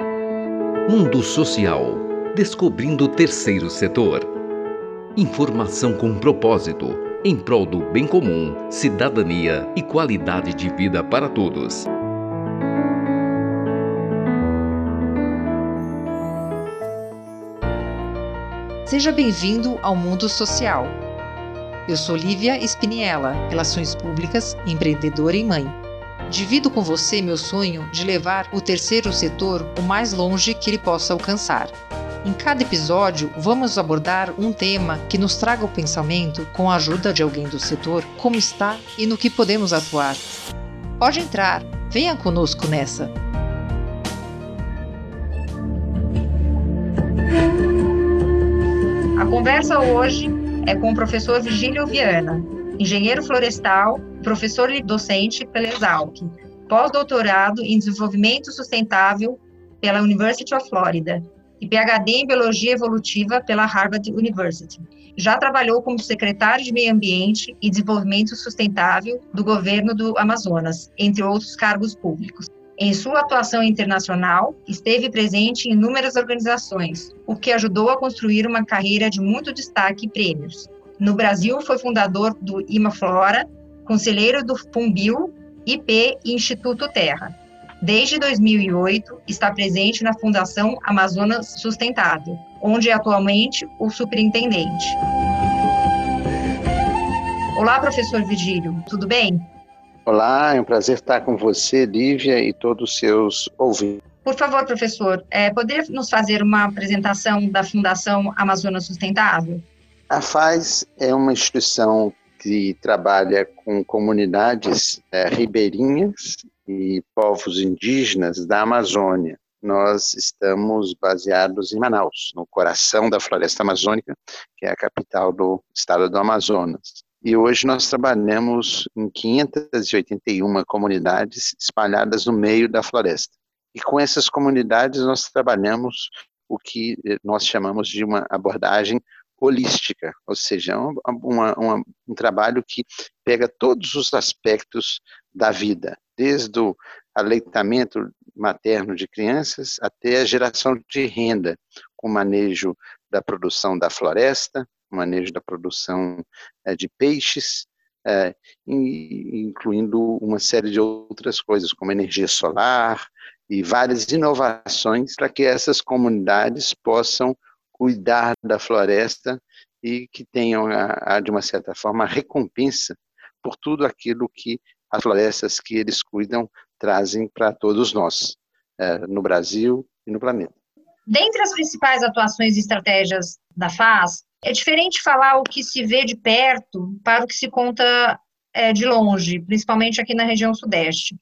Mundo Social Descobrindo o Terceiro Setor. Informação com propósito, em prol do bem comum, cidadania e qualidade de vida para todos. Seja bem-vindo ao Mundo Social. Eu sou Lívia Spiniella, Relações Públicas, empreendedora e mãe. Divido com você meu sonho de levar o terceiro setor o mais longe que ele possa alcançar. Em cada episódio, vamos abordar um tema que nos traga o pensamento, com a ajuda de alguém do setor, como está e no que podemos atuar. Pode entrar, venha conosco nessa! A conversa hoje é com o professor Virgílio Viana, engenheiro florestal, professor e docente pela Exalc, pós-doutorado em desenvolvimento sustentável pela University of Florida e PhD em biologia evolutiva pela Harvard University. Já trabalhou como secretário de Meio Ambiente e Desenvolvimento Sustentável do governo do Amazonas, entre outros cargos públicos. Em sua atuação internacional, esteve presente em inúmeras organizações, o que ajudou a construir uma carreira de muito destaque e prêmios. No Brasil, foi fundador do Imaflora, conselheiro do Fumbio, IP e Instituto Terra. Desde 2008, está presente na Fundação Amazonas Sustentável, onde é atualmente o superintendente. Olá, professor Virgílio, tudo bem? Olá, é um prazer estar com você, Lívia, e todos os seus ouvintes. Por favor, professor, é, poderia nos fazer uma apresentação da Fundação Amazonas Sustentável? A FAZ é uma instituição que trabalha com comunidades é, ribeirinhas e povos indígenas da Amazônia. Nós estamos baseados em Manaus, no coração da floresta amazônica, que é a capital do estado do Amazonas. E hoje nós trabalhamos em 581 comunidades espalhadas no meio da floresta. E com essas comunidades nós trabalhamos o que nós chamamos de uma abordagem holística, ou seja, uma, uma, um trabalho que pega todos os aspectos da vida, desde o aleitamento materno de crianças até a geração de renda, com manejo da produção da floresta, manejo da produção é, de peixes, é, incluindo uma série de outras coisas, como energia solar e várias inovações para que essas comunidades possam cuidar da floresta e que tenham, a, a, de uma certa forma, a recompensa por tudo aquilo que as florestas que eles cuidam trazem para todos nós, é, no Brasil e no planeta. Dentre as principais atuações e estratégias da FAS, é diferente falar o que se vê de perto para o que se conta é, de longe, principalmente aqui na região sudeste.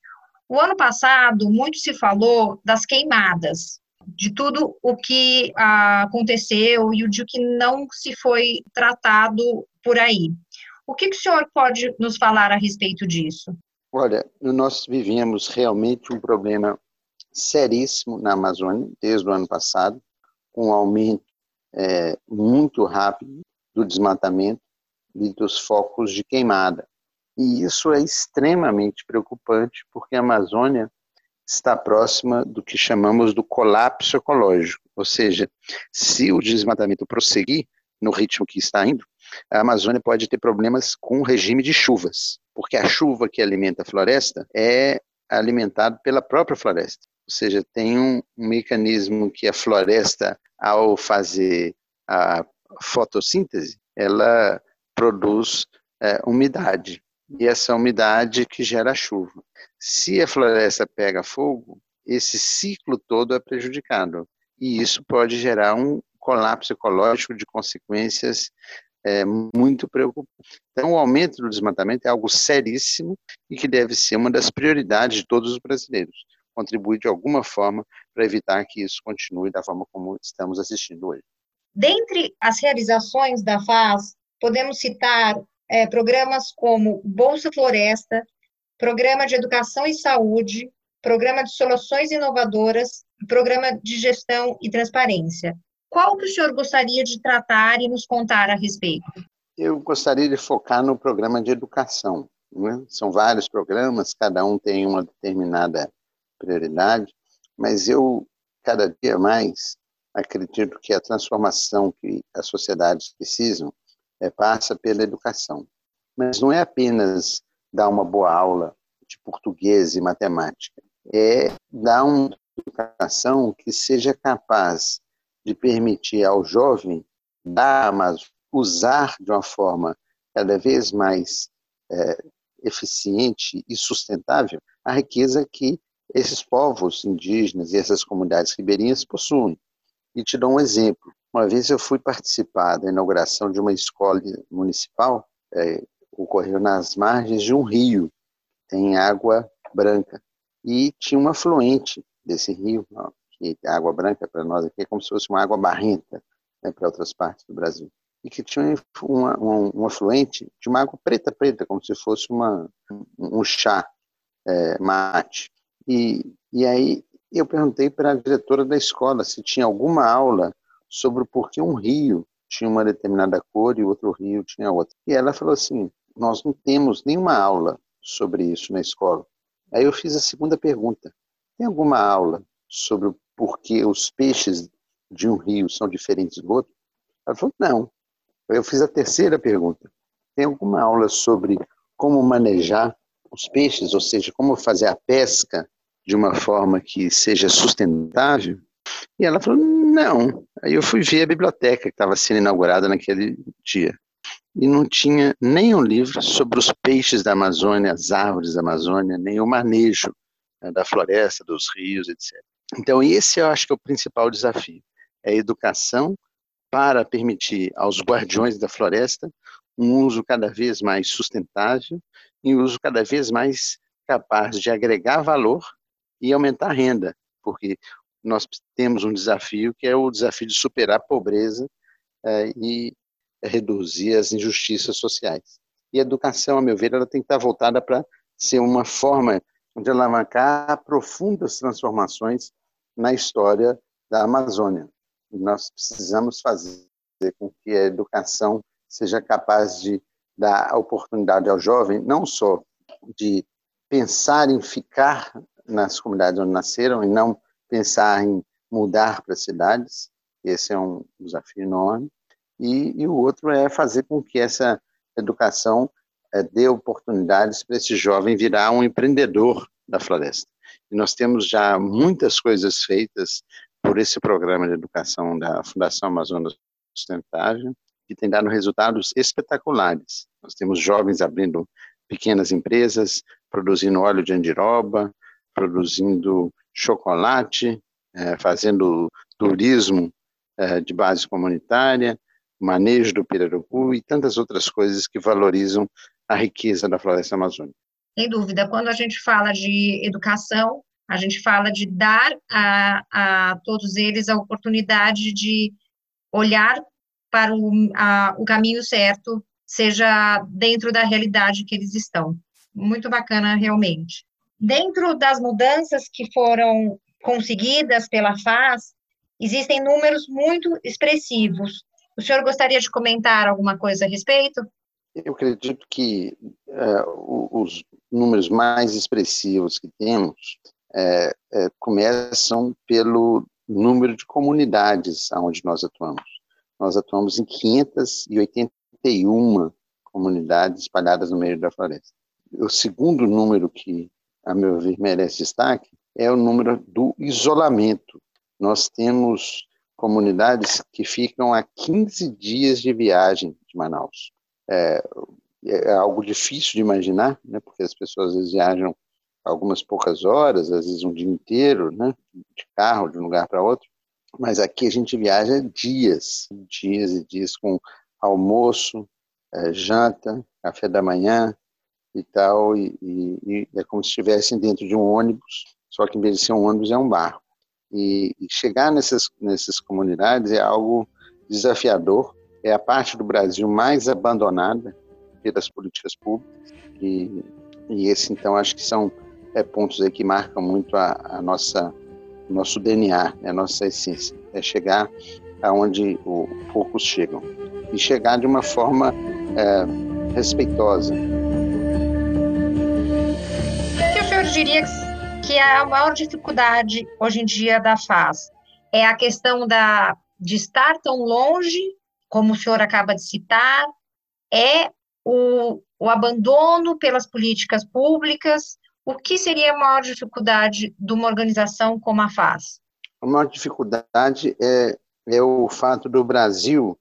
O ano passado, muito se falou das queimadas, de tudo o que aconteceu e o que não se foi tratado por aí. O que, que o senhor pode nos falar a respeito disso? Olha, nós vivemos realmente um problema seríssimo na Amazônia desde o ano passado, com um aumento é, muito rápido do desmatamento e dos focos de queimada. E isso é extremamente preocupante, porque a Amazônia está próxima do que chamamos do colapso ecológico, ou seja, se o desmatamento prosseguir no ritmo que está indo, a Amazônia pode ter problemas com o regime de chuvas, porque a chuva que alimenta a floresta é alimentada pela própria floresta. Ou seja, tem um, um mecanismo que a floresta, ao fazer a fotossíntese, ela produz é, umidade. E essa umidade que gera chuva. Se a floresta pega fogo, esse ciclo todo é prejudicado. E isso pode gerar um colapso ecológico de consequências é, muito preocupante. Então, o aumento do desmatamento é algo seríssimo e que deve ser uma das prioridades de todos os brasileiros contribuir de alguma forma para evitar que isso continue da forma como estamos assistindo hoje. Dentre as realizações da FAS, podemos citar é, programas como Bolsa Floresta, Programa de Educação e Saúde, Programa de Soluções Inovadoras, Programa de Gestão e Transparência. Qual que o senhor gostaria de tratar e nos contar a respeito? Eu gostaria de focar no programa de educação. Né? São vários programas, cada um tem uma determinada prioridade, mas eu cada dia mais, acredito que a transformação que as sociedades precisam é, passa pela educação. Mas não é apenas dar uma boa aula de português e matemática, é dar uma educação que seja capaz de permitir ao jovem dar, mas usar de uma forma cada vez mais é, eficiente e sustentável a riqueza que esses povos indígenas e essas comunidades ribeirinhas possuem. E te dou um exemplo. Uma vez eu fui participar da inauguração de uma escola municipal, é, ocorreu nas margens de um rio, tem água branca, e tinha uma afluente desse rio, que é água branca para nós aqui é como se fosse uma água barrenta né, para outras partes do Brasil, e que tinha uma, um afluente de uma água preta, preta, como se fosse uma, um chá é, mate. E, e aí eu perguntei para a diretora da escola se tinha alguma aula sobre o porquê um rio tinha uma determinada cor e outro rio tinha outra. E ela falou assim: nós não temos nenhuma aula sobre isso na escola. Aí eu fiz a segunda pergunta: tem alguma aula sobre o porquê os peixes de um rio são diferentes do outro? Ela falou: não. Eu fiz a terceira pergunta: tem alguma aula sobre como manejar os peixes, ou seja, como fazer a pesca de uma forma que seja sustentável? E ela falou: não. Aí eu fui ver a biblioteca que estava sendo inaugurada naquele dia. E não tinha nenhum livro sobre os peixes da Amazônia, as árvores da Amazônia, nem o manejo né, da floresta, dos rios, etc. Então, esse eu acho que é o principal desafio: é a educação para permitir aos guardiões da floresta um uso cada vez mais sustentável e um uso cada vez mais capaz de agregar valor e aumentar a renda, porque nós temos um desafio que é o desafio de superar a pobreza é, e reduzir as injustiças sociais. E a educação, a meu ver, ela tem que estar voltada para ser uma forma de alavancar profundas transformações na história da Amazônia. Nós precisamos fazer com que a educação seja capaz de dar a oportunidade ao jovem não só de pensar em ficar nas comunidades onde nasceram e não pensar em mudar para cidades. Esse é um desafio enorme. E, e o outro é fazer com que essa educação é, dê oportunidades para esse jovem virar um empreendedor da floresta. E nós temos já muitas coisas feitas por esse programa de educação da Fundação Amazonas Sustentável, que tem dado resultados espetaculares. Nós temos jovens abrindo pequenas empresas, produzindo óleo de andiroba, produzindo chocolate, é, fazendo turismo é, de base comunitária, manejo do pirarucu e tantas outras coisas que valorizam a riqueza da floresta amazônica. Sem dúvida, quando a gente fala de educação, a gente fala de dar a, a todos eles a oportunidade de olhar para o, a, o caminho certo, seja dentro da realidade que eles estão. Muito bacana, realmente. Dentro das mudanças que foram conseguidas pela FAS, existem números muito expressivos. O senhor gostaria de comentar alguma coisa a respeito? Eu acredito que uh, os números mais expressivos que temos é, é, começam pelo número de comunidades onde nós atuamos. Nós atuamos em 581 comunidades espalhadas no meio da floresta. O segundo número que a meu ver, merece destaque é o número do isolamento. Nós temos comunidades que ficam a 15 dias de viagem de Manaus. É, é algo difícil de imaginar, né, porque as pessoas às vezes viajam algumas poucas horas, às vezes um dia inteiro, né, de carro, de um lugar para outro, mas aqui a gente viaja dias, dias e dias com almoço, é, janta, café da manhã, e tal, e, e, e, é como se estivessem dentro de um ônibus, só que em vez de ser um ônibus é um barco. E, e chegar nessas, nessas comunidades é algo desafiador, é a parte do Brasil mais abandonada pelas políticas públicas, e, e esse então acho que são é, pontos aí que marcam muito a, a nossa nosso DNA, né, a nossa essência, é chegar aonde poucos chegam e chegar de uma forma é, respeitosa, diria que a maior dificuldade hoje em dia da FAS É a questão da, de estar tão longe, como o senhor acaba de citar, é o, o abandono pelas políticas públicas. O que seria a maior dificuldade de uma organização como a FAS? A maior dificuldade é, é o fato do Brasil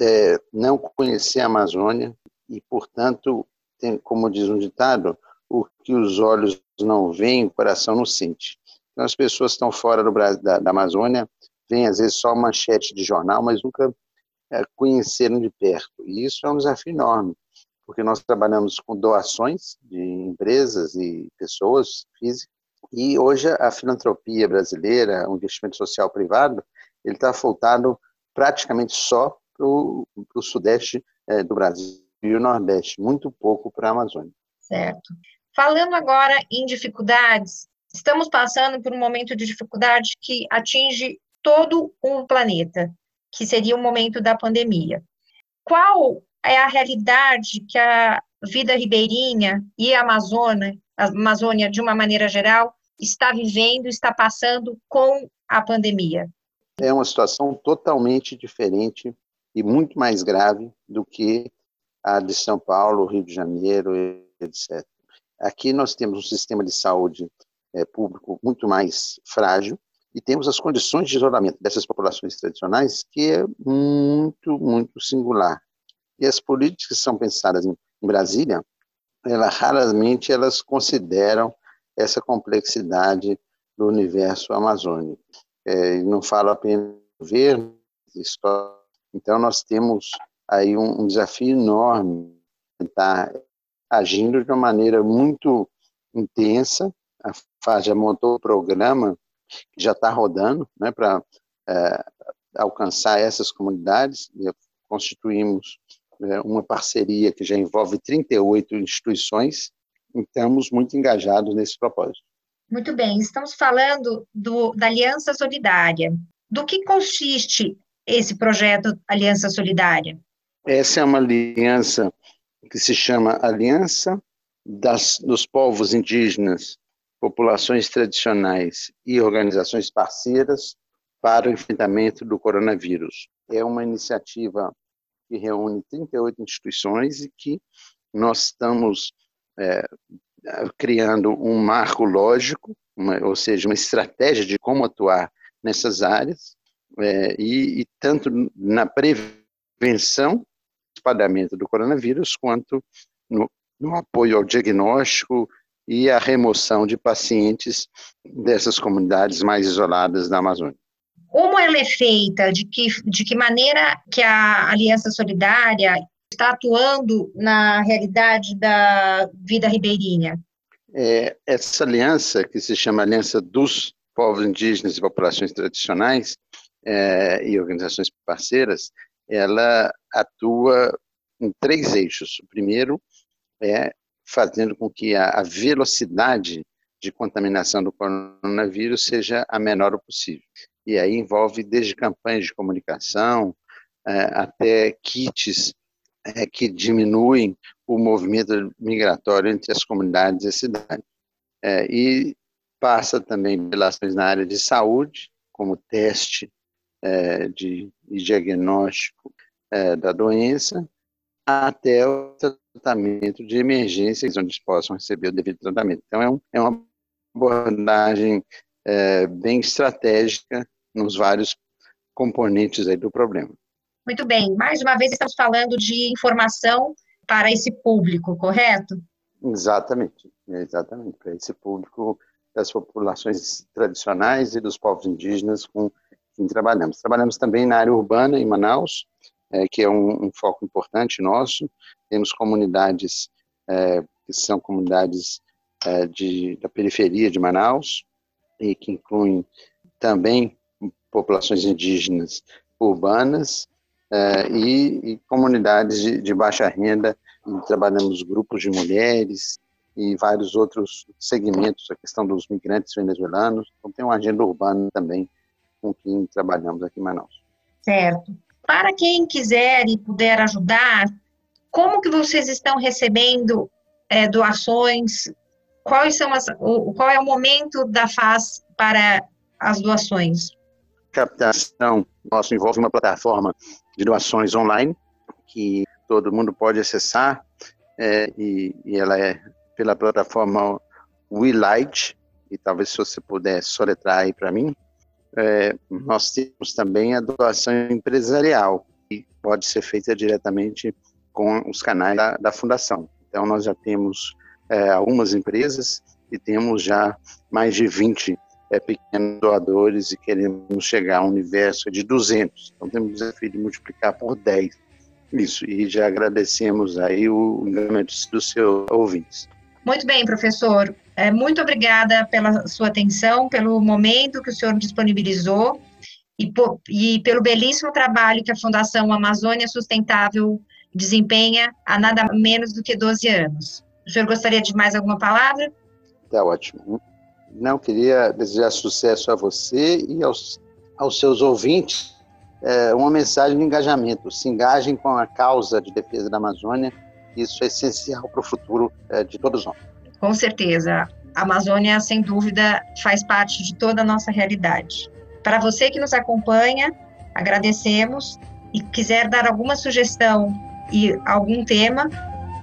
é, não conhecer a Amazônia e, portanto, tem, como diz um ditado, o que os olhos não veem, o coração não sente. Então, as pessoas estão fora do da, da Amazônia, veem às vezes só manchete de jornal, mas nunca é, conheceram de perto. E isso é um desafio enorme, porque nós trabalhamos com doações de empresas e pessoas físicas, e hoje a filantropia brasileira, o investimento social privado, ele está voltado praticamente só para o sudeste é, do Brasil e o nordeste, muito pouco para a Amazônia. Certo. Falando agora em dificuldades, estamos passando por um momento de dificuldade que atinge todo o planeta, que seria o momento da pandemia. Qual é a realidade que a vida ribeirinha e a Amazônia, a Amazônia de uma maneira geral, está vivendo, está passando com a pandemia? É uma situação totalmente diferente e muito mais grave do que a de São Paulo, Rio de Janeiro, etc. Aqui nós temos um sistema de saúde é, público muito mais frágil e temos as condições de isolamento dessas populações tradicionais que é muito, muito singular. E as políticas que são pensadas em, em Brasília, ela, raramente elas consideram essa complexidade do universo amazônico. É, não falo apenas do governo, então nós temos aí um, um desafio enorme tentar agindo de uma maneira muito intensa. A FAS já montou o programa que já está rodando né, para é, alcançar essas comunidades. Constituímos é, uma parceria que já envolve 38 instituições e estamos muito engajados nesse propósito. Muito bem, estamos falando do, da Aliança Solidária. Do que consiste esse projeto Aliança Solidária? Essa é uma aliança que se chama Aliança das, dos Povos Indígenas, Populações Tradicionais e Organizações Parceiras para o Enfrentamento do Coronavírus. É uma iniciativa que reúne 38 instituições e que nós estamos é, criando um marco lógico, uma, ou seja, uma estratégia de como atuar nessas áreas, é, e, e tanto na prevenção espalhamento do coronavírus, quanto no, no apoio ao diagnóstico e à remoção de pacientes dessas comunidades mais isoladas da Amazônia. Como ela é feita? De que, de que maneira que a Aliança Solidária está atuando na realidade da vida ribeirinha? É, essa aliança, que se chama Aliança dos Povos Indígenas e Populações Tradicionais é, e organizações parceiras, ela atua em três eixos. O primeiro é fazendo com que a, velocidade de contaminação do coronavírus seja a menor possível. E aí envolve desde campanhas de comunicação é, até kits é, que diminuem o movimento migratório entre as comunidades e a cidade. É, e passa também pelas ações na área de saúde, como teste é, de, de, diagnóstico é, da doença, até o tratamento de emergência, onde eles possam receber o devido tratamento. Então, é, um, é uma abordagem é, bem estratégica nos vários componentes do problema. Muito bem. Mais uma vez, estamos falando de informação para esse público, correto? Exatamente, exatamente, para esse público das populações tradicionais e dos povos indígenas com quem trabalhamos. Trabalhamos também na área urbana, em Manaus, é, que é um, um, foco importante nosso. Temos comunidades é, que são comunidades é, de, da periferia de Manaus, e que incluem também populações indígenas urbanas e, e, comunidades de, de baixa renda. Trabalhamos grupos de mulheres e vários outros segmentos, a questão dos migrantes venezuelanos. Então, tem uma agenda urbana também com quem trabalhamos aqui em Manaus. Certo. Para quem quiser e puder ajudar, como que vocês estão recebendo é, doações? Quais são as, o, qual é o momento da FAS para as doações? captação nosso envolve uma plataforma de doações online que todo mundo pode acessar é, e, e, ela é pela plataforma WeLight e talvez se você puder soletrar aí para mim, é, nós temos também a doação empresarial, que pode ser feita diretamente com os canais da, da fundação. Então, nós já temos é, algumas empresas e temos já mais de 20 é, pequenos doadores e queremos chegar a um universo de 200. Então, temos o desafio de multiplicar por 10 isso, e já agradecemos aí o engajamento dos seus ouvintes. Muito bem, professor. É, muito obrigada pela sua atenção, pelo momento que o senhor disponibilizou e, e pelo belíssimo trabalho que a Fundação Amazônia Sustentável desempenha há nada menos do que 12 anos. O senhor gostaria de mais alguma palavra? Tá ótimo. Não, queria desejar sucesso a você e aos, aos seus ouvintes. É, uma mensagem de engajamento. Se engajem com a causa de defesa da Amazônia. Isso é essencial para o futuro é, de todos nós. Com certeza. A Amazônia, sem dúvida, faz parte de toda a nossa realidade. Para você que nos acompanha, agradecemos e quiser dar alguma sugestão e algum tema,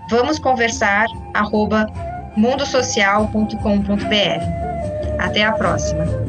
vamos conversar arroba mundosocial.com.br. Até a próxima.